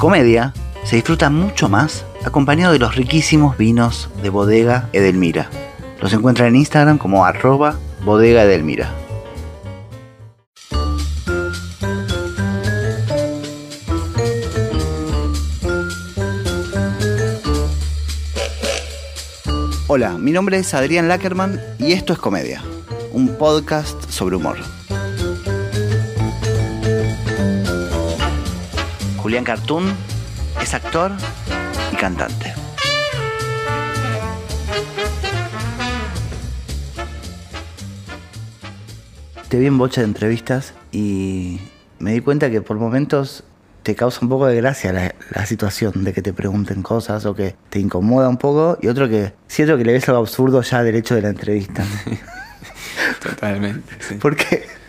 Comedia se disfruta mucho más acompañado de los riquísimos vinos de Bodega Edelmira. Los encuentran en Instagram como arroba Bodega Edelmira. Hola, mi nombre es Adrián Lackerman y esto es Comedia, un podcast sobre humor. Julián Cartoon es actor y cantante. Te vi en bocha de entrevistas y me di cuenta que por momentos te causa un poco de gracia la, la situación de que te pregunten cosas o que te incomoda un poco y otro que siento que le ves algo absurdo ya del hecho de la entrevista. Totalmente. sí. ¿Por qué?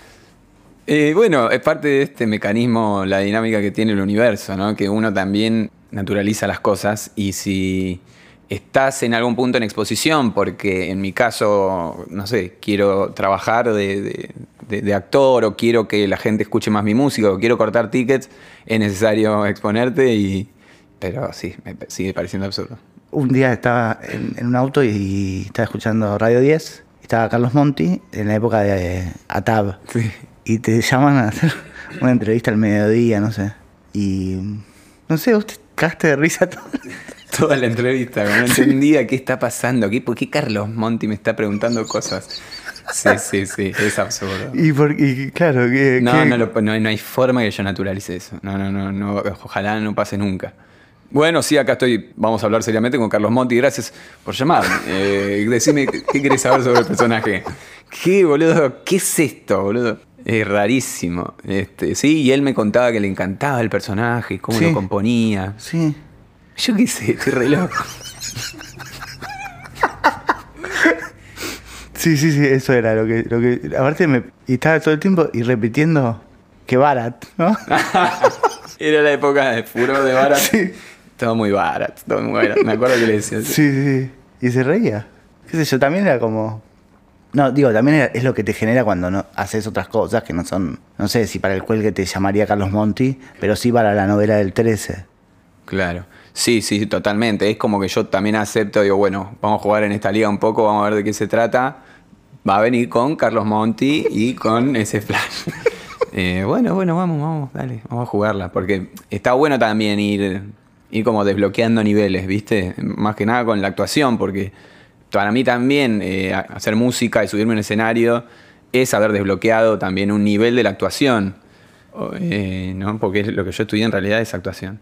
Eh, bueno, es parte de este mecanismo, la dinámica que tiene el universo, ¿no? Que uno también naturaliza las cosas y si estás en algún punto en exposición, porque en mi caso, no sé, quiero trabajar de, de- de- de actor o quiero que la gente escuche más mi música o quiero cortar tickets, es necesario exponerte y... Pero sí, me sigue pareciendo absurdo. Un día estaba en, en un auto y estaba escuchando Radio 10. Estaba Carlos Monti en la época de ATAB. Sí. Y te llaman a hacer una entrevista al mediodía, no sé. Y no sé, vos te cagaste de risa todo. Toda la entrevista, no entendía qué está pasando, ¿Qué, por qué Carlos Monti me está preguntando cosas. Sí, sí, sí, es absurdo. Y, por, y claro, que. No, que- no, lo- no, no hay forma que yo naturalice eso. No, no, no, no, ojalá no pase nunca. Bueno, sí, acá estoy, vamos a hablar seriamente con Carlos Monti, gracias por llamar. Eh, decime, ¿qué querés saber sobre el personaje? ¿Qué, boludo? ¿Qué es esto, boludo? Es rarísimo. Este, sí, y él me contaba que le encantaba el personaje, cómo Sí. lo componía. Sí. Yo qué sé, estoy re loco. Sí, sí, sí, eso era lo que. Lo que aparte, me, y estaba todo el tiempo y repitiendo que Barat, ¿no? Era la época de furor de Barat. Sí. Todo muy barato, todo muy barato. Me acuerdo que le decía así. Sí, sí, sí. Y se reía. ¿Qué sé yo? También era como. No, digo, también es lo que te genera cuando no haces otras cosas que no son. No sé si para el cuelgue te llamaría Carlos Monti, pero sí para la novela del 13. Claro. Sí, sí, totalmente. Es como que yo también acepto, digo, bueno, vamos a jugar en esta liga un poco, vamos a ver de qué se trata. Va a venir con Carlos Monti y con ese flash. Eh, bueno, bueno, vamos, vamos, dale, vamos a jugarla. Porque está bueno también ir, ir como desbloqueando niveles, ¿viste? Más que nada con la actuación, porque para mí también eh, hacer música y subirme a un escenario es haber desbloqueado también un nivel de la actuación. Eh, ¿no? Porque es lo que yo estudié en realidad es actuación.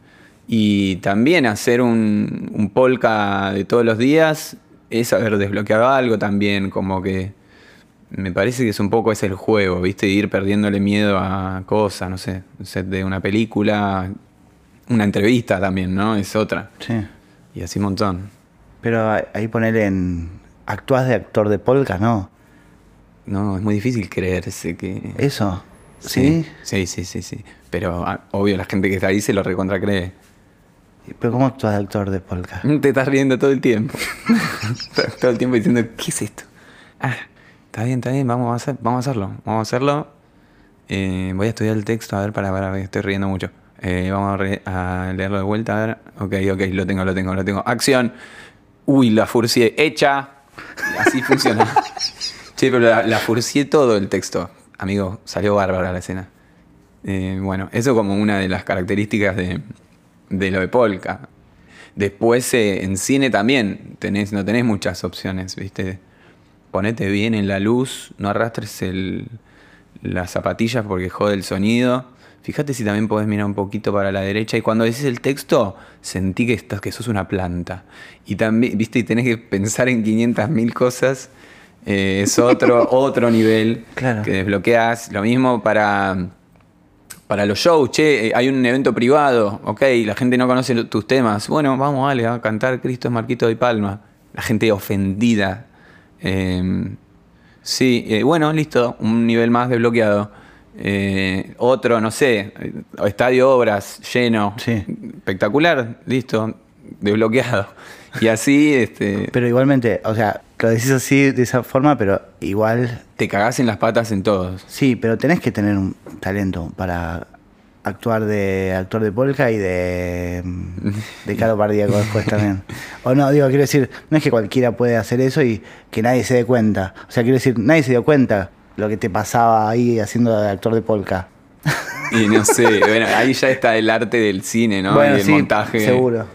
Y también hacer un, un polka de todos los días es haber desbloqueado algo también, como que me parece que es un poco ese el juego, ¿viste? Ir perdiéndole miedo a cosas, no sé, un set de una película, una entrevista también, ¿no? Es otra. Sí. Y así un montón. Pero ahí- poner en. Actuás de actor de polka, ¿no? No, es muy difícil creerse que... Eso. ¿Sí? Sí, sí, sí, sí. Pero ah, obvio, la gente que está ahí se lo recontra cree. ¿Pero cómo actúas de actor de polka? Te estás riendo todo el tiempo. todo el tiempo diciendo, ¿qué es esto? Ah, está bien, está bien, vamos a, hacer, vamos a hacerlo. Vamos a hacerlo. Eh, voy a estudiar el texto, a ver, para, para, estoy riendo mucho. Eh, vamos a, re- a leerlo de vuelta, a ver. Ok, ok, lo tengo, lo tengo, lo tengo. Acción. Uy, la furcié. Hecha. Así funciona. Sí, pero la, la furcié todo el texto. Amigo, salió bárbara la escena. Eh, bueno, eso como una de las características de, de lo de Polka. Después eh, en cine también tenés, no tenés muchas opciones, ¿viste? Ponete bien en la luz, no arrastres el, las zapatillas porque jode el sonido. Fíjate si también podés mirar un poquito para la derecha y cuando decís el texto, sentí que, estás, que sos una planta. Y también, ¿viste? Y tenés que pensar en 500.000 cosas. Eh, es otro, otro nivel Claro. que desbloqueas. Lo mismo para, para los shows, che, eh, hay un evento privado, ok, la gente no conoce tus temas. Bueno, vamos, dale, a cantar Cristo es Marquito de Palma. La gente ofendida. Eh, sí, eh, bueno, listo, un nivel más desbloqueado. Eh, otro, no sé, estadio obras lleno, Sí. espectacular, listo, desbloqueado. Y así este, Pero igualmente, o sea, lo decís así de esa forma, pero igual. te cagás en las patas en todos. Sí, pero tenés que tener un talento para actuar de actor de polka y de, de caro pardíaco después también. O no, digo, quiero decir, no es que cualquiera puede hacer eso y que nadie se dé cuenta. O sea, quiero decir, nadie se dio cuenta lo que te pasaba ahí haciendo de actor de polka. Y no sé, bueno, ahí ya está el arte del cine, ¿no? Bueno, y el sí, montaje. Seguro.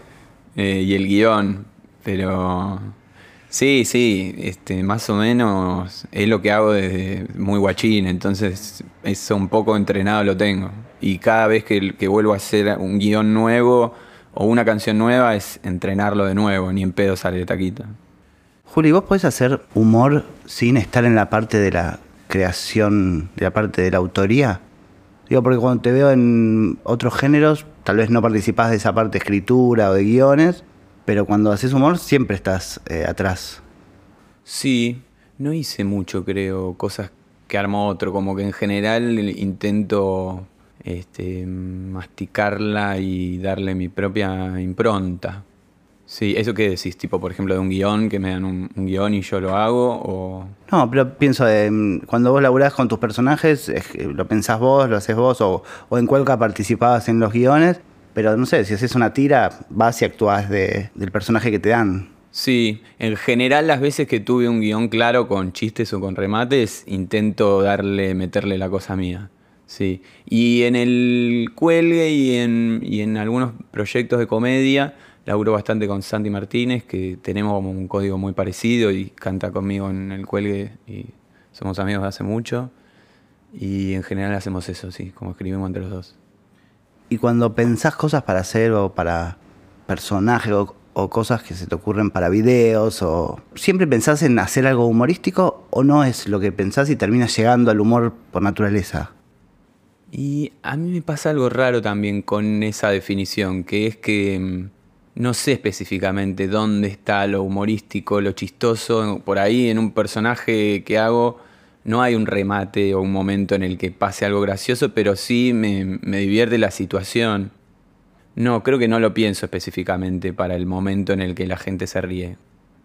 eh, y el guion. Pero sí, sí, este, más o menos es lo que hago desde muy guachín, entonces eso un poco entrenado lo tengo. Y cada vez que, que vuelvo a hacer un guion nuevo o una canción nueva es entrenarlo de nuevo, ni en pedo sale de taquita. Juli, ¿vos podés hacer humor sin estar en la parte de la creación, de la parte de la autoría? Digo, porque cuando te veo en otros géneros, tal vez no participás de esa parte de escritura o de guiones, pero cuando haces humor siempre estás eh, atrás. Sí, no hice mucho, creo, cosas que armó otro, como que en general intento este, masticarla y darle mi propia impronta. Sí, ¿eso qué decís? Tipo, por ejemplo, de un guion, que me dan un, un guion y yo lo hago, o... No, pero pienso, en, cuando vos laburás con tus personajes, es que lo pensás vos, lo haces vos, o, o en Cuelca participabas en los guiones, pero no sé, si haces una tira, vas y actuás de, del personaje que te dan. Sí, en general las veces que tuve un guion claro con chistes o con remates, intento darle, meterle la cosa mía. Sí. Y en el cuelgue y en, y en algunos proyectos de comedia, laburo bastante con Santi Martínez, que tenemos como un código muy parecido y canta conmigo en el cuelgue y somos amigos de hace mucho. Y en general hacemos eso, sí, como escribimos entre los dos. Y cuando pensás cosas para hacer o para personajes o, o cosas que se te ocurren para videos o siempre pensás en hacer algo humorístico o no es lo que pensás y terminas llegando al humor por naturaleza. Y a mí me pasa algo raro también con esa definición, que es que mm, no sé específicamente dónde está lo humorístico, lo chistoso. Por ahí en un personaje que hago no hay un remate o un momento en el que pase algo gracioso, pero sí me, me divierte la situación. No, creo que no lo pienso específicamente para el momento en el que la gente se ríe.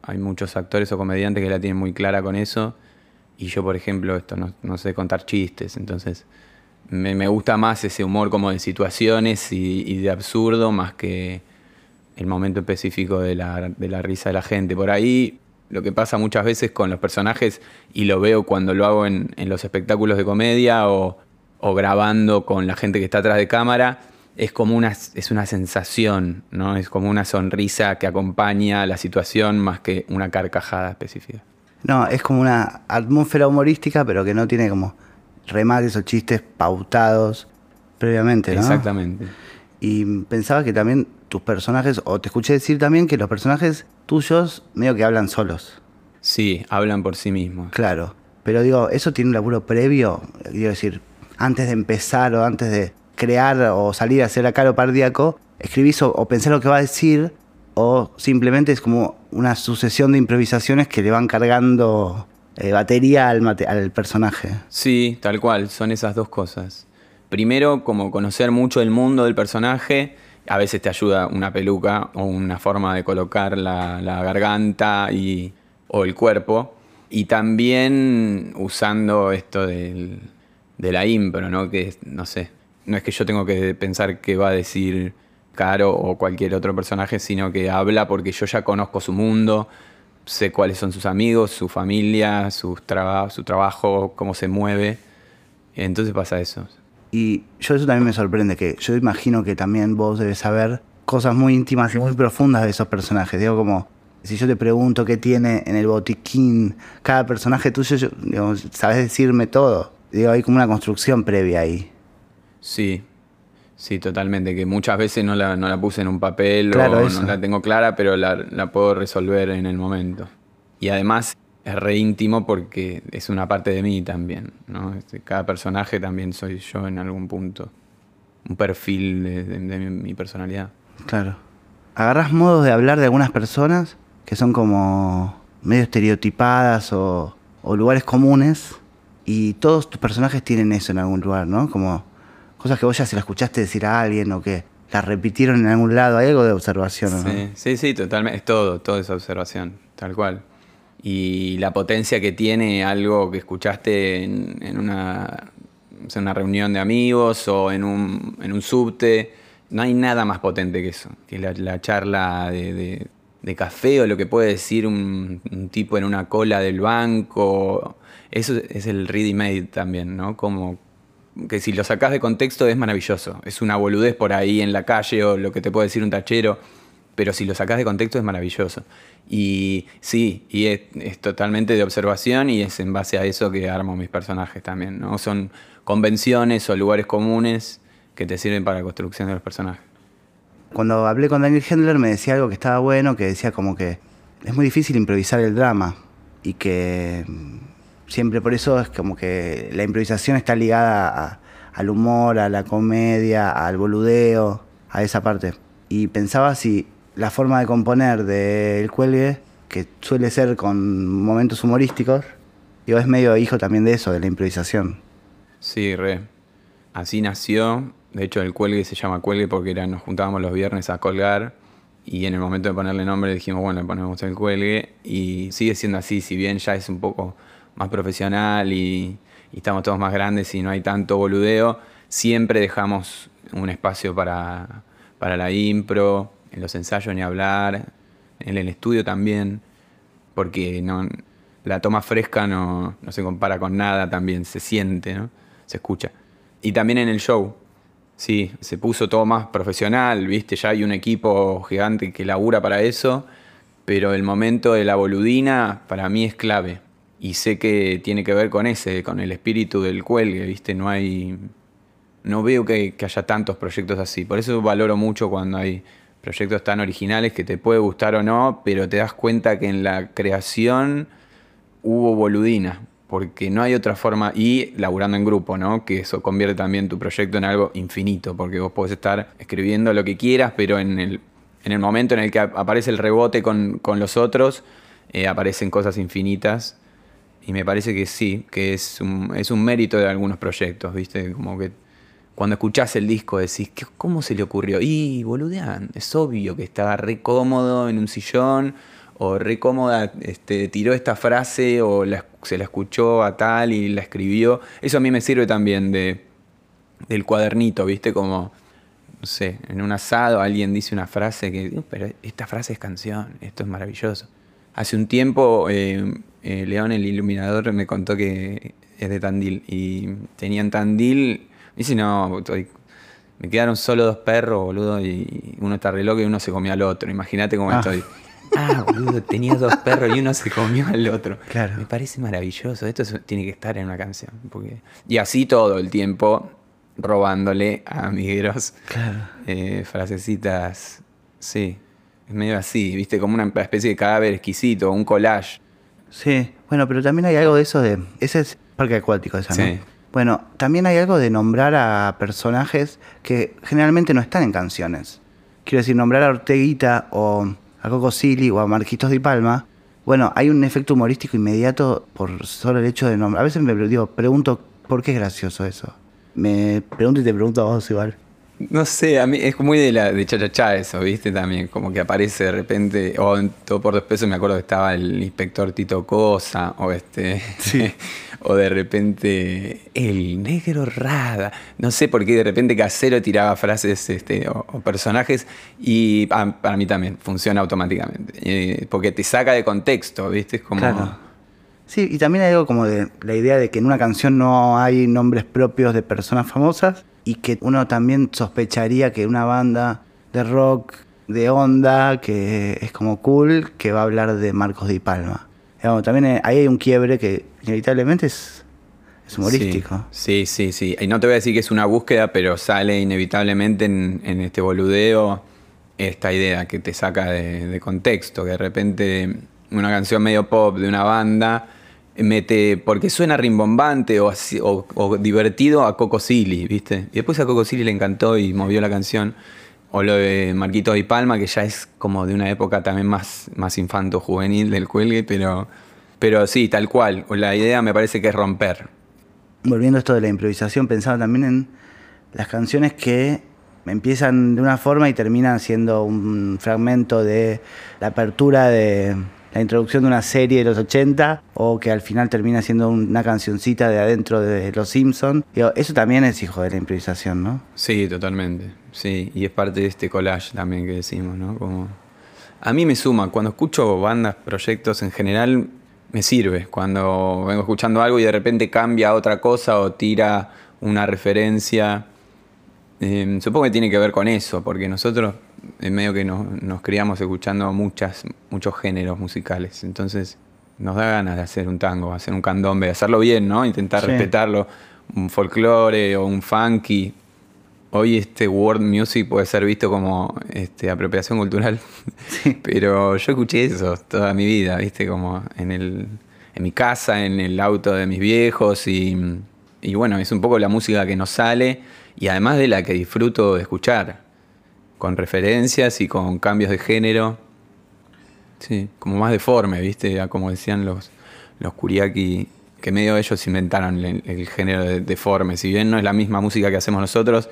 Hay muchos actores o comediantes que la tienen muy clara con eso. Y yo, por ejemplo, esto no, no sé contar chistes, entonces me, me gusta más ese humor como de situaciones y, y de absurdo más que el momento específico de la, de la risa de la gente. Por ahí lo que pasa muchas veces con los personajes, y lo veo cuando lo hago en, en los espectáculos de comedia o, o, grabando con la gente que está atrás de cámara, es como una, es una sensación, ¿no? Es como una sonrisa que acompaña la situación más que una carcajada específica. No, es como una atmósfera humorística, pero que no tiene como remates o chistes pautados previamente, ¿no? Exactamente. Y pensaba que también tus personajes, o te escuché decir también que los personajes tuyos medio que hablan solos. Sí, hablan por sí mismos. Claro, pero digo, ¿eso tiene un laburo previo? Quiero decir, antes de empezar o antes de crear o salir a hacer a Caro Pardíaco, ¿escribís o, o pensás lo que va a decir? ¿O simplemente es como una sucesión de improvisaciones que le van cargando eh, batería al, mate- al personaje? Sí, tal cual, son esas dos cosas. Primero, como conocer mucho el mundo del personaje, a veces te ayuda una peluca o una forma de colocar la, garganta y, o el cuerpo. Y también usando esto del, de la impro, ¿no? Que no sé, no es que yo tengo que pensar qué va a decir Caro o cualquier otro personaje, sino que habla porque yo ya conozco su mundo, sé cuáles son sus amigos, su familia, su trabajo, cómo se mueve. Entonces pasa eso. Y yo eso también me sorprende, que yo imagino que también vos debes saber cosas muy íntimas y muy profundas de esos personajes. Digo, como si yo te pregunto qué tiene en el botiquín cada personaje tuyo, yo, digo, sabes decirme todo. Digo, hay como una construcción previa ahí. Sí, sí, totalmente. Que muchas veces no la, no la puse en un papel Claro, o eso. no la tengo clara, pero la, la puedo resolver en el momento. Y además es re íntimo porque es una parte de mí también. ¿no? Este, Cada personaje también soy yo en algún punto. Un perfil de, de- de mi, mi personalidad. Claro. Agarrás modos de hablar de algunas personas que son como medio estereotipadas o, o lugares comunes y todos tus personajes tienen eso en algún lugar, ¿no? Como cosas que vos ya se las escuchaste decir a alguien o que las repitieron en algún lado. Hay algo de observación, ¿no? Sí, sí, sí, totalmente. Es todo, toda esa observación, tal cual. Y la potencia que tiene algo que escuchaste en, una una reunión de amigos o en un, en un subte. No hay nada más potente que eso, que la, charla de, café o lo que puede decir un, tipo en una cola del banco. Eso es el ready made también, ¿no? Como que si lo sacás de contexto es maravilloso. Es una boludez por ahí en la calle o lo que te puede decir un tachero, pero si lo sacás de contexto es maravilloso. Y sí, y es, totalmente de observación y es en base a eso que armo mis personajes también, ¿no? Son convenciones o lugares comunes que te sirven para la construcción de los personajes. Cuando hablé con Daniel Hendler me decía algo que estaba bueno, que decía como que es muy difícil improvisar el drama y que siempre por eso es como que la improvisación está ligada al humor, a la comedia, al boludeo, a esa parte. Y pensaba si la forma de componer del cuelgue, que suele ser con momentos humorísticos, yo es medio hijo también de eso, de la improvisación. Sí, re. Así nació. De hecho, el cuelgue se llama cuelgue porque era, nos juntábamos los viernes a colgar y en el momento de ponerle nombre dijimos, bueno, le ponemos el cuelgue y sigue siendo así, si bien ya es un poco más profesional y, y estamos todos más grandes y no hay tanto boludeo, siempre dejamos un espacio para, para la impro, en los ensayos ni hablar, en el estudio también, porque no, la toma fresca no, se compara con nada también, se siente, ¿no? se escucha. Y también en el show, sí, se puso todo más profesional, viste, ya hay un equipo gigante que labura para eso, pero el momento de la boludina para mí es clave. Y sé que tiene que ver con ese, con el espíritu del cuelgue, viste, no hay. No veo que haya tantos proyectos así. Por eso valoro mucho cuando hay proyectos tan originales que te puede gustar o no, pero te das cuenta que en la creación hubo boludina, porque no hay otra forma, y laburando en grupo, ¿no? Que eso convierte también tu proyecto en algo infinito, porque vos podés estar escribiendo lo que quieras, pero en el, en el momento en el que aparece el rebote con, los otros, eh, aparecen cosas infinitas. Y me parece que sí, que es un, es un mérito de algunos proyectos, ¿viste? Como que cuando escuchás el disco decís, ¿cómo se le ocurrió? Y boludean, es obvio que estaba re cómodo en un sillón, o re cómoda, este, tiró esta frase, o se la escuchó a tal y la escribió. Eso a mí me sirve también de, del cuadernito, ¿viste? Como, no sé, en un asado alguien dice una frase que, uh, pero esta frase es canción, esto es maravilloso. Hace un tiempo, eh, eh, León, el iluminador, me contó que es de Tandil, y tenían Tandil Dice, no, me quedaron solo dos perros, boludo, y uno está re loco y uno se comió al otro. Imagínate cómo ah. estoy. Ah, boludo, tenía dos perros y uno se comió al otro. Claro. Me parece maravilloso. Esto tiene que estar en una canción. Porque... Y así todo el tiempo, robándole a amigueros claro. Eh, frasecitas. Sí, es medio así, ¿viste? Como una especie de cadáver exquisito, un collage. Sí, bueno, pero también hay algo de eso de. Ese es parque acuático, esa, ¿no? Sí. Bueno, también hay algo de nombrar a personajes que generalmente no están en canciones. Quiero decir, nombrar a Orteguita o a Coco Silly o a Marquitos Di Palma. Bueno, hay un efecto humorístico inmediato por solo el hecho de nombrar. A veces me digo, pregunto, ¿por qué es gracioso eso? Me pregunto y te pregunto a vos igual. No sé, a mí es muy de la de cha eso, ¿viste? También, como que aparece de repente, o en todo por dos pesos me acuerdo que estaba el inspector Tito Cosa, o este, o de repente el negro Rada, no sé por qué de repente Casero tiraba frases este, o, personajes, y para mí también funciona automáticamente, eh, porque te saca de contexto, ¿viste? Es como... Sí, y también hay algo como de la idea de que en una canción no hay nombres propios de personas famosas, y que uno también sospecharía que una banda de rock de onda, que es como cool, que va a hablar de Marcos Di Palma. también ahí hay un quiebre que inevitablemente es, humorístico. Sí, sí, sí, Y no te voy a decir que es una búsqueda, pero sale inevitablemente en, este boludeo esta idea que te saca de, contexto, que de repente una canción medio pop de una banda mete, porque suena rimbombante o, divertido a Coco Silly, ¿viste? Y después a Coco Silly le encantó y movió la canción. O lo de Marquito y Palma, que ya es como de una época también más, más infanto-juvenil del cuelgue, pero, pero sí, tal cual. La idea me parece que es romper. Volviendo a esto de la improvisación, pensaba también en las canciones que empiezan de una forma y terminan siendo un fragmento de la apertura de la introducción de una serie de los 80 o que al final termina siendo una cancioncita de adentro de Los Simpsons. Eso también es hijo de la improvisación, ¿no? Sí, totalmente. Sí, y es parte de este collage también que decimos, ¿no? Como... A mí me suma, cuando escucho bandas, proyectos en general, me sirve. Cuando vengo escuchando algo y de repente cambia a otra cosa o tira una referencia. Em, supongo que tiene que ver con eso, porque nosotros en medio que nos, criamos escuchando muchas, muchos géneros musicales. Entonces nos da ganas de hacer un tango, hacer un candombe, hacerlo bien, ¿no? Intentar respetarlo, un folclore o un funky. Hoy este world music puede ser visto como este, apropiación cultural, pero yo escuché eso toda mi vida, ¿viste? Como en, el, en mi casa, en el auto de mis viejos y, y bueno, es un poco la música que nos sale y además de la que disfruto de escuchar con referencias y con cambios de género. Sí, como más deforme, ¿viste? Como decían los, los Kuriaki, que medio ellos inventaron el, género de, deforme. Si bien no es la misma música que hacemos nosotros,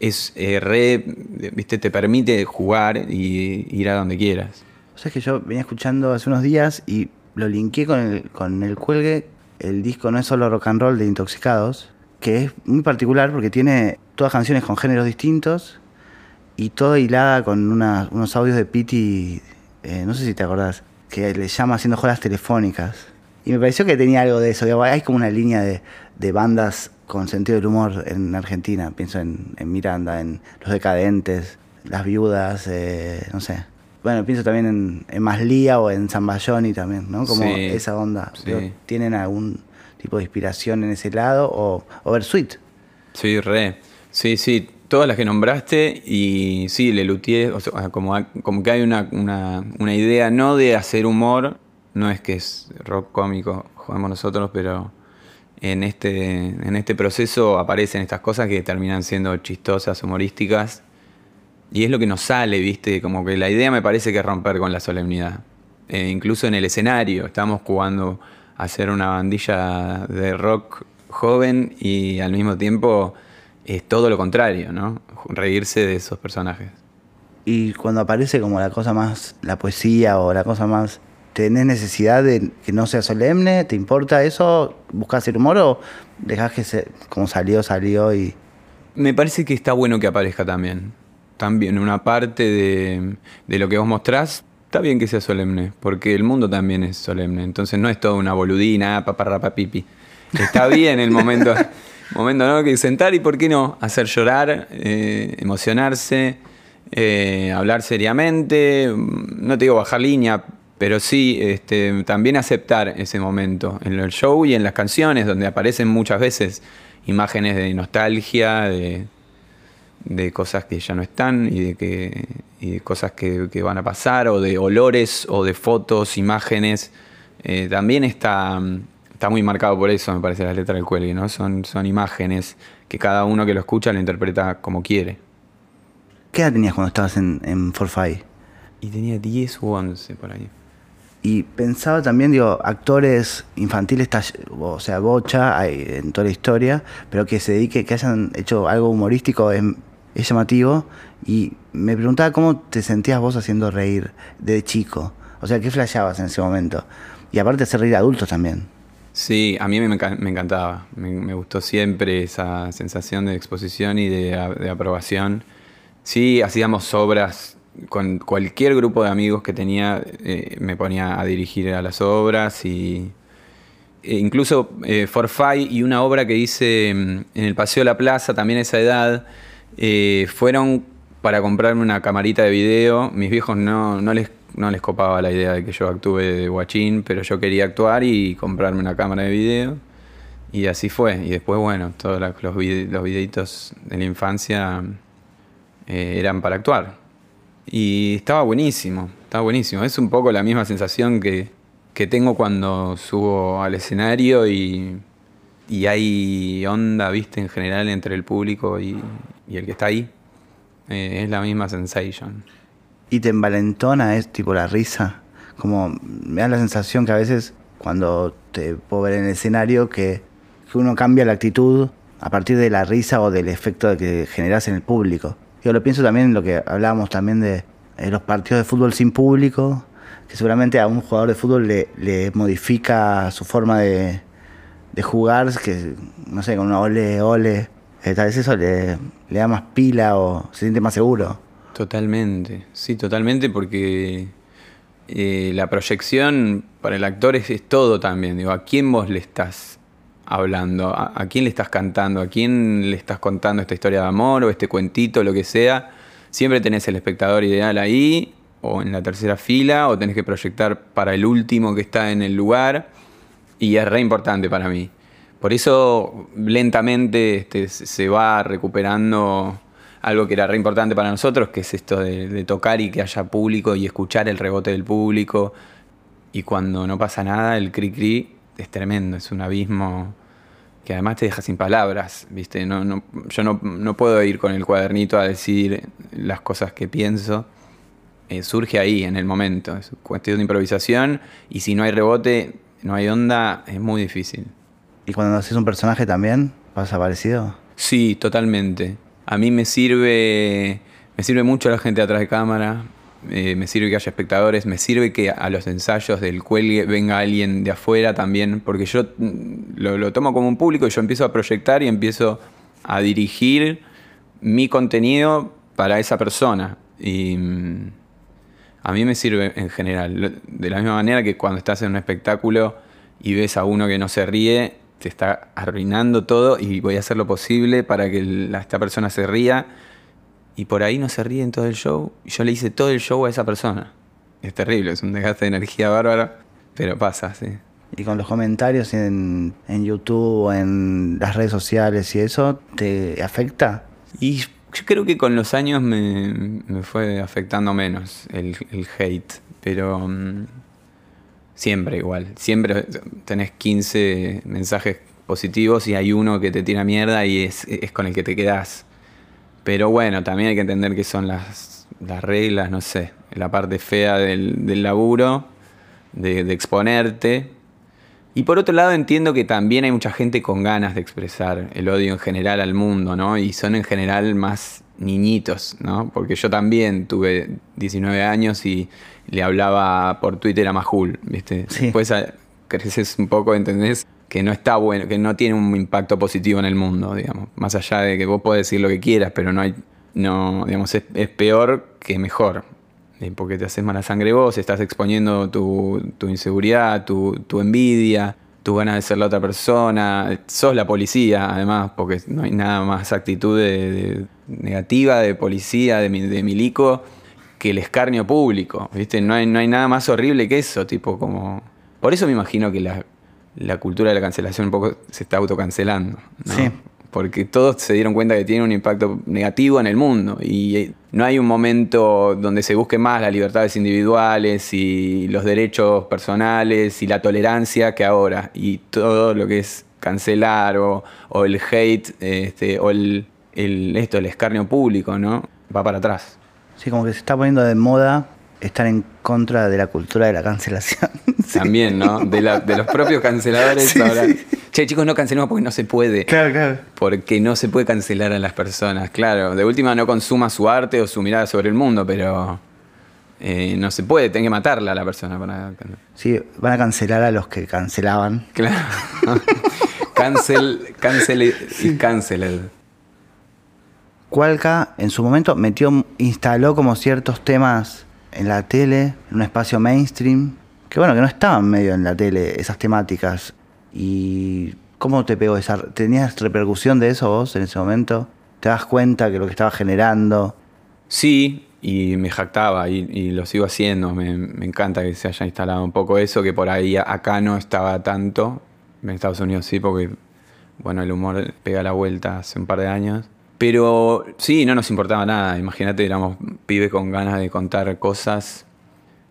es eh, re, ¿viste? Te permite jugar y ir a donde quieras. O sea, es que yo venía escuchando hace unos días y lo linké con el, con el cuelgue. El disco no es solo rock and roll de Intoxicados, que es muy particular porque tiene todas canciones con géneros distintos y todo hilada con unos audios de Piti, eh, no sé si te acordás, que le llama haciendo jodas telefónicas. Y me pareció que tenía algo de eso. hay como una línea de, bandas con sentido del humor en Argentina. Pienso en, Miranda, en Los Decadentes, Las Viudas, eh, no sé. Bueno, pienso también en, en Maslía o en Zambayoni también, ¿no? Como esa onda. ¿Tienen algún tipo de inspiración en ese lado? O, o Versuit. Sí, re. Sí, sí todas las que nombraste y sí, Le Luthier, o sea, como, como que hay una, una, idea no de hacer humor, no es que es rock cómico, jugamos nosotros, pero en este, en este proceso aparecen estas cosas que terminan siendo chistosas, humorísticas, y es lo que nos sale, ¿viste? Como que la idea me parece que es romper con la solemnidad. Eh, incluso en el escenario, estamos jugando a hacer una bandilla de rock joven y al mismo tiempo es todo lo contrario, ¿no? Reírse de esos personajes. Y cuando aparece como la cosa más, la poesía o la cosa más, ¿tenés necesidad de que no sea solemne? ¿Te importa eso? ¿Buscas el humor o dejás que se, como salió, salió y... Me parece que está bueno que aparezca también. También una parte de, de lo que vos mostrás, está bien que sea solemne, porque el mundo también es solemne. Entonces no es todo una boludina, paparrapa pipi. Está bien el momento. momento, ¿no? Que sentar y, ¿por qué no? Hacer llorar, eh, emocionarse, eh, hablar seriamente. No te digo bajar línea, pero sí este, también aceptar ese momento en el show y en las canciones, donde aparecen muchas veces imágenes de nostalgia, de, cosas que ya no están y de, que, y cosas que, van a pasar, o de olores, o de fotos, imágenes. Eh, también está está muy marcado por eso, me parece, la letra del cuelgue, ¿no? Son, son imágenes que cada uno que lo escucha lo interpreta como quiere. ¿Qué edad tenías cuando estabas en, en Forfait? Y tenía 10 u 11 por ahí. Y pensaba también, digo, actores infantiles, o sea, bocha hay en toda la historia, pero que se dedique, que hayan hecho algo humorístico es, llamativo. Y me preguntaba cómo te sentías vos haciendo reír de chico. O sea, ¿qué flasheabas en ese momento? Y aparte hacer reír a adultos también. Sí, a mí me, encantaba. Me, gustó siempre esa sensación de exposición y de, aprobación. Sí, hacíamos obras con cualquier grupo de amigos que tenía, eh, me ponía a dirigir a las obras y e incluso eh, Forfait y una obra que hice mm, en el Paseo de la Plaza, también a esa edad, eh, fueron para comprarme una camarita de video. Mis viejos no, no les no les copaba la idea de que yo actúe de guachín, pero yo quería actuar y comprarme una cámara de video. Y así fue. Y después, bueno, todos los, videitos de la infancia eh, eran para actuar. Y estaba buenísimo, estaba buenísimo. Es un poco la misma sensación que, tengo cuando subo al escenario y, hay onda, viste, en general entre el público y, el que está ahí. Eh, es la misma sensation y te envalentona, es tipo la risa. Como me da la sensación que a veces cuando te puedo ver en el escenario que, uno cambia la actitud a partir de la risa o del efecto que generas en el público. Yo lo pienso también en lo que hablábamos también de los partidos de fútbol sin público, que seguramente a un jugador de fútbol le, modifica su forma de, jugar, que no sé, con una ole, ole, eh, tal vez eso le, le da más pila o se siente más seguro. Totalmente, sí, totalmente, porque eh, la proyección para el actor es, es todo también. Digo, ¿a quién vos le estás hablando? ¿A, quién le estás cantando? ¿A quién le estás contando esta historia de amor o este cuentito, lo que sea? Siempre tenés el espectador ideal ahí, o en la tercera fila, o tenés que proyectar para el último que está en el lugar, y es re importante para mí. Por eso lentamente este, se va recuperando algo que era re importante para nosotros, que es esto de, de tocar y que haya público y escuchar el rebote del público. Y cuando no pasa nada, el cri cri es tremendo, es un abismo que además te deja sin palabras, ¿viste? No, no, yo no, no puedo ir con el cuadernito a decir las cosas que pienso. Eh, surge ahí, en el momento. Es cuestión de improvisación y si no hay rebote, no hay onda, es muy difícil. ¿Y cuando haces un personaje también pasa parecido? Sí, totalmente. A mí me sirve, me sirve mucho la gente atrás de cámara, eh, me sirve que haya espectadores, me sirve que a los ensayos del cuelgue venga alguien de afuera también, porque yo mm, lo, tomo como un público y yo empiezo a proyectar y empiezo a dirigir mi contenido para esa persona. Y mm, a mí me sirve en general. De la misma manera que cuando estás en un espectáculo y ves a uno que no se ríe, te está arruinando todo y voy a hacer lo posible para que esta persona se ría. Y por ahí no se ríe en todo el show. Y yo le hice todo el show a esa persona. Es terrible, es un desgaste de energía bárbaro, pero pasa, sí. Y con los comentarios en, en YouTube o en las redes sociales y eso, ¿te afecta? Y yo creo que con los años me, me fue afectando menos el, el hate, pero mm, siempre igual. Siempre tenés 15 mensajes positivos y hay uno que te tira mierda y es, es con el que te quedás. Pero bueno, también hay que entender que son las, las reglas, no sé, la parte fea del, del laburo, de, de exponerte. Y por otro lado entiendo que también hay mucha gente con ganas de expresar el odio en general al mundo, ¿no? Y son en general más niñitos, ¿no? Porque yo también tuve 19 años y le hablaba por Twitter a Majul, ¿viste? Sí. Después creces un poco, ¿entendés? Que no está bueno, que no tiene un impacto positivo en el mundo, digamos. Más allá de que vos podés decir lo que quieras, pero no hay, no, digamos, es, es peor que mejor. Eh, Porque te haces mala sangre vos, estás exponiendo tu, tu inseguridad, tu, tu envidia, tu ganas de ser la otra persona. Sos la policía, además, porque no hay nada más actitud de, negativa de policía, de milico, que el escarnio público. ¿viste? No, hay, no hay nada más horrible que eso, tipo como. Por eso me imagino que la, la cultura de la cancelación un poco se está autocancelando. ¿no? Sí. porque todos se dieron cuenta que tiene un impacto negativo en el mundo y eh, no hay un momento donde se busque más las libertades individuales y los derechos personales y la tolerancia que ahora y todo lo que es cancelar o, o el hate este, o el, el- esto el escarnio público no va para atrás Sí, como que se está poniendo de moda estar en contra de la cultura de la cancelación. Sí. también no de, la- de los propios canceladores Sí, ahora sí. che chicos no cancelemos porque no se puede Claro, claro. Porque no se puede cancelar a las personas, claro. De última no consuma su arte o su mirada sobre el mundo, pero eh, no se puede, tiene que matarla a la persona para... Sí, van a cancelar a los que cancelaban. Claro. Cancel, cancel y canceled. Cualca en su momento metió, instaló como ciertos temas en la tele, en un espacio mainstream, que bueno, que no estaban medio en la tele esas temáticas. ¿Y cómo te pegó esa? ¿Tenías repercusión de eso vos en ese momento? ¿Te das cuenta que lo que estaba generando? Sí, y me jactaba y, lo sigo haciendo. Me, me encanta que se haya instalado un poco eso, que por ahí acá no estaba tanto. En Estados Unidos sí, porque bueno, el humor pega la vuelta hace un par de años. Pero sí, no nos importaba nada. Imagínate, éramos pibes con ganas de contar cosas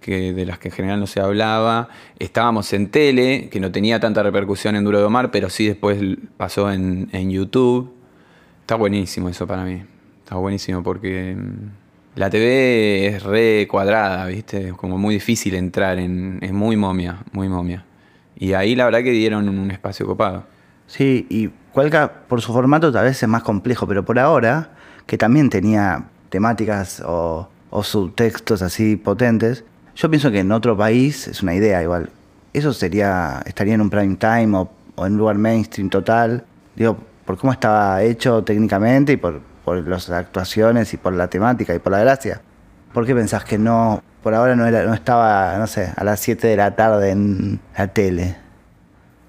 que, de las que en general no se hablaba. Estábamos en tele, que no tenía tanta repercusión en Duro de Omar, pero sí después pasó en, en YouTube. Está buenísimo eso para mí. Está buenísimo porque mm, la TV es re cuadrada, ¿viste? Es como muy difícil entrar en. Es muy momia, muy momia. Y ahí la verdad que dieron un espacio copado. Sí, y Cualca por su formato tal vez es más complejo, pero por ahora, que también tenía temáticas o, o subtextos así potentes, Yo pienso que en otro país, es una idea igual, eso sería, estaría en un prime time o, en un lugar mainstream total. Digo, por cómo estaba hecho técnicamente y por, por las actuaciones y por la temática y por la gracia. ¿Por qué pensás que no, por ahora no, era, no estaba, no sé, a las 7 de la tarde en la tele?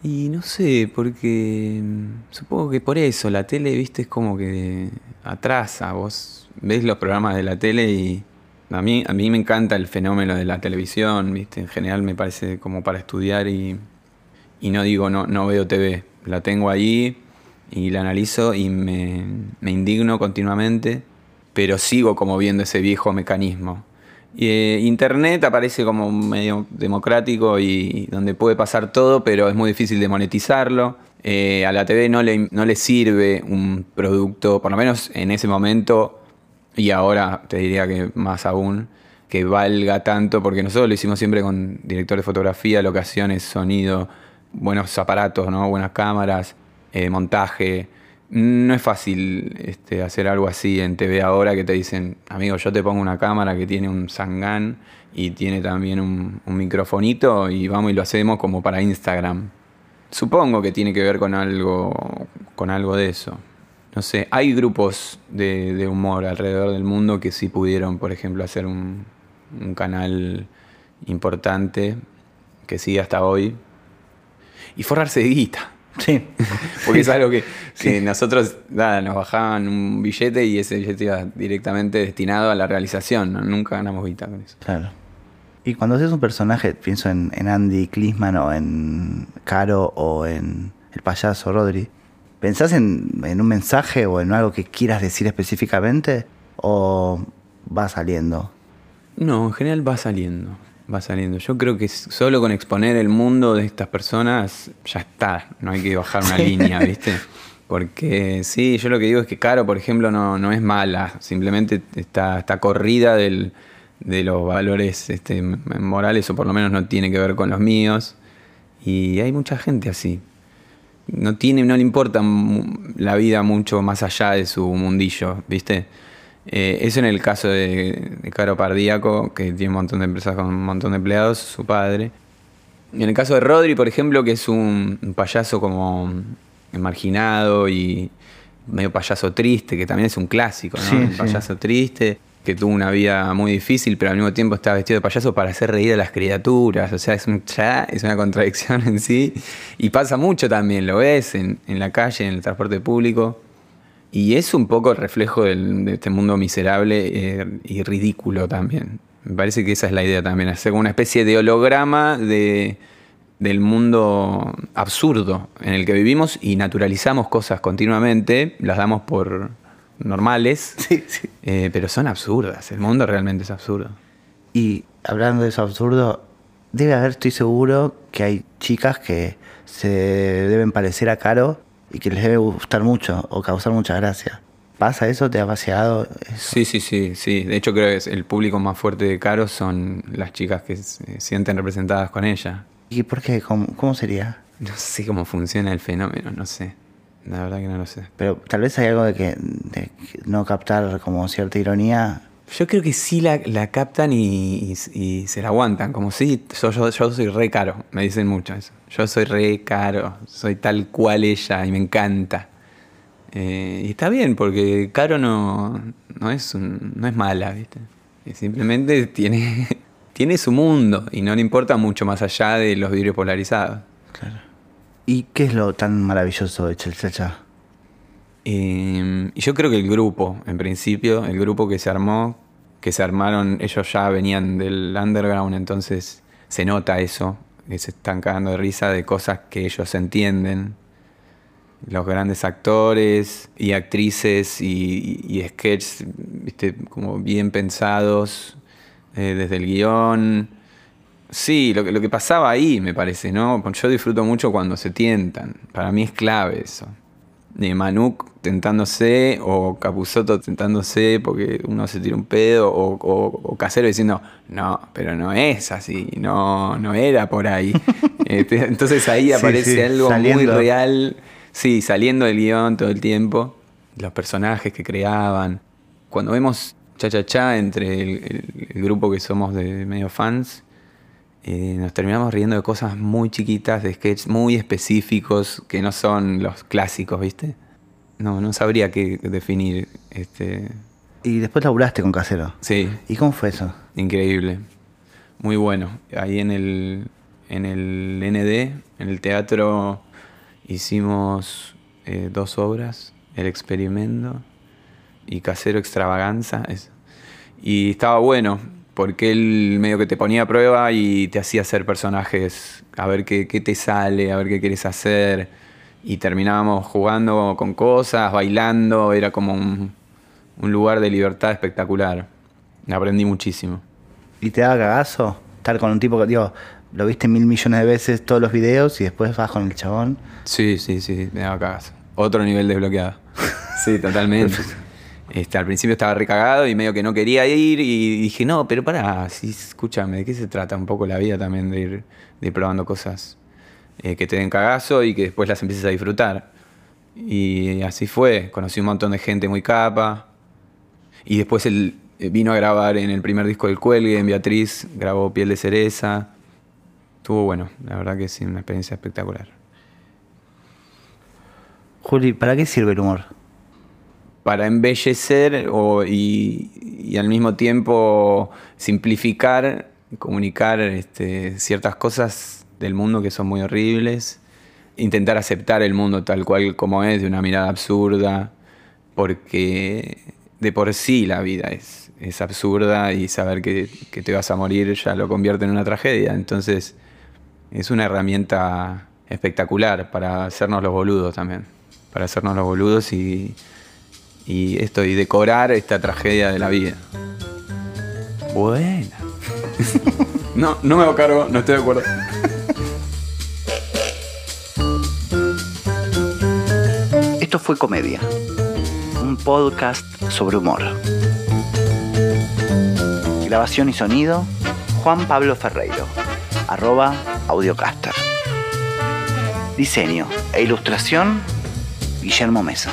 Y no sé, porque mm, supongo que por eso la tele, viste, es como que atrasa. Vos ves los programas de la tele y a mí, a mí me encanta el fenómeno de la televisión, viste, en general me parece como para estudiar y, y no digo no, no veo TV, la tengo ahí y la analizo y me, me indigno continuamente, pero sigo como viendo ese viejo mecanismo. Eh, Internet aparece como medio democrático y donde puede pasar todo, pero es muy difícil de monetizarlo. Eh, a la TV no le, no le sirve un producto, por lo menos en ese momento, y ahora te diría que más aún, que valga tanto, porque nosotros lo hicimos siempre con director de fotografía, locaciones, sonido, buenos aparatos, ¿no? buenas cámaras, eh, montaje. No es fácil este, hacer algo así en TV ahora que te dicen, amigo, yo te pongo una cámara que tiene un sangán y tiene también un, un microfonito y vamos y lo hacemos como para Instagram. Supongo que tiene que ver con algo, con algo de eso. No sé, hay grupos de, de humor alrededor del mundo que sí pudieron, por ejemplo, hacer un, un canal importante que sigue hasta hoy y forrarse de guita. Sí. Porque es algo que, que nosotros, nada, nos bajaban un billete y ese billete iba directamente destinado a la realización. ¿no? Nunca ganamos guita con eso. Claro. Y cuando haces un personaje, pienso en, en Andy Klisman o en Caro o en el payaso Rodri, ¿pensás en, en un mensaje o en algo que quieras decir específicamente? ¿O va saliendo? No, en general va saliendo. Va saliendo. Yo creo que solo con exponer el mundo de estas personas ya está. No hay que bajar una línea, ¿viste? Porque sí, yo lo que digo es que Caro, por ejemplo, no, no es mala. Simplemente está, está corrida del, de los valores este, morales, o por lo menos no tiene que ver con los míos. Y hay mucha gente así. No, tiene, no le importa la vida mucho más allá de su mundillo, ¿viste? Eh, eso en el caso de, de, Caro Pardíaco, que tiene un montón de empresas con un montón de empleados, su padre. Y en el caso de Rodri, por ejemplo, que es un, un payaso como marginado y medio payaso triste, que también es un clásico, ¿no? Sí, el sí. payaso triste, que tuvo una vida muy difícil, pero al mismo tiempo está vestido de payaso para hacer reír a las criaturas. O sea, es, un, es una contradicción en sí. Y pasa mucho también, lo ves en, en la calle, en el transporte público. Y es un poco el reflejo del, de este mundo miserable eh, y ridículo también. Me parece que esa es la idea también, hacer una especie de holograma de, del mundo absurdo en el que vivimos y naturalizamos cosas continuamente, las damos por normales, Sí, sí. eh, pero son absurdas. El mundo realmente es absurdo. Y hablando de eso absurdo, debe haber, estoy seguro, que hay chicas que se deben parecer a Caro y que les debe gustar mucho o causar mucha gracia. ¿Pasa eso? ¿Te ha paseado eso? Sí, sí, sí, sí. De hecho creo que es el público más fuerte de Caro son las chicas que se sienten representadas con ella. ¿Y por qué? ¿Cómo, cómo sería? No sé cómo funciona el fenómeno, no sé. La verdad que no lo sé. Pero tal vez hay algo de que, de no captar como cierta ironía. Yo creo que sí la, la captan y, y- y se la aguantan. Como sí, yo, yo, yo soy re caro. Me dicen mucho eso. Yo soy re caro. Soy tal cual ella y me encanta. Eh, y está bien, porque Caro no, no, es, un- no es mala, ¿viste? Y simplemente tiene, tiene su mundo y no le importa mucho más allá de los vidrios polarizados. ¿Y qué es lo tan maravilloso de Chelchacha? Eh, y yo creo que el grupo, en principio, el grupo que se armó, que se armaron, ellos ya venían del underground, entonces se nota eso, que se están cagando de risa de cosas que ellos entienden. Los grandes actores y actrices y, y, y sketches, viste, como bien pensados eh, desde el guion. Sí, lo que, lo que pasaba ahí, me parece, ¿no? Yo disfruto mucho cuando se tientan. Para mí es clave eso. De Manuk tentándose, o Capuzoto tentándose porque uno se tira un pedo, o, o- o Casero diciendo, no, pero no es así, no, no era por ahí. Este, Entonces ahí aparece sí, algo muy real, sí, saliendo del guion todo el tiempo. Los personajes que creaban. Cuando vemos cha cha cha entre el, el- el grupo que somos de medio fans. Eh, nos terminamos riendo de cosas muy chiquitas, de sketches muy específicos que no son los clásicos, ¿viste? No, no sabría qué definir. Este, Y después laburaste con Casero. sí, ¿Y cómo fue eso? Increíble. Muy bueno. Ahí en el, en el ND, en el teatro, hicimos eh, dos obras, El Experimento y Casero Extravaganza. eso. Y estaba bueno, porque él medio que te ponía a prueba y te hacía hacer personajes, a ver qué, qué te sale, a ver qué quieres hacer. Y terminábamos jugando con cosas, bailando, era como un, un lugar de libertad espectacular. Aprendí muchísimo. ¿Y te daba cagazo? Estar con un tipo que, digo, lo viste mil millones de veces todos los videos y después vas con el chabón. Sí, sí, sí, me daba cagazo. Otro nivel desbloqueado. Sí, totalmente. Este, al principio estaba recagado y medio que no quería ir y dije, no, pero pará, sí, escúchame, ¿de qué se trata un poco la vida también de ir, de probando cosas eh, que te den cagazo y que después las empieces a disfrutar? Y así fue, conocí un montón de gente muy capa y después él eh, vino a grabar en el primer disco del Cuelgue, en Beatriz, grabó Piel de Cereza. Estuvo bueno, la verdad que sí, una experiencia espectacular. Juli, ¿para qué sirve el humor? Para embellecer y, al mismo tiempo simplificar, comunicar este, ciertas cosas del mundo que son muy horribles, intentar aceptar el mundo tal cual como es, de una mirada absurda, porque de por sí la vida es, es absurda y saber que, que te vas a morir ya lo convierte en una tragedia. Entonces es una herramienta espectacular para hacernos los boludos también, para hacernos los boludos y, y esto, y decorar esta tragedia de la vida. Buena. no, no me hago cargo, no estoy de acuerdo. Esto fue Comedia, un podcast sobre humor. Grabación y sonido, Juan Pablo Ferreiro, arroba audiocaster. Diseño e ilustración, Guillermo Mesa.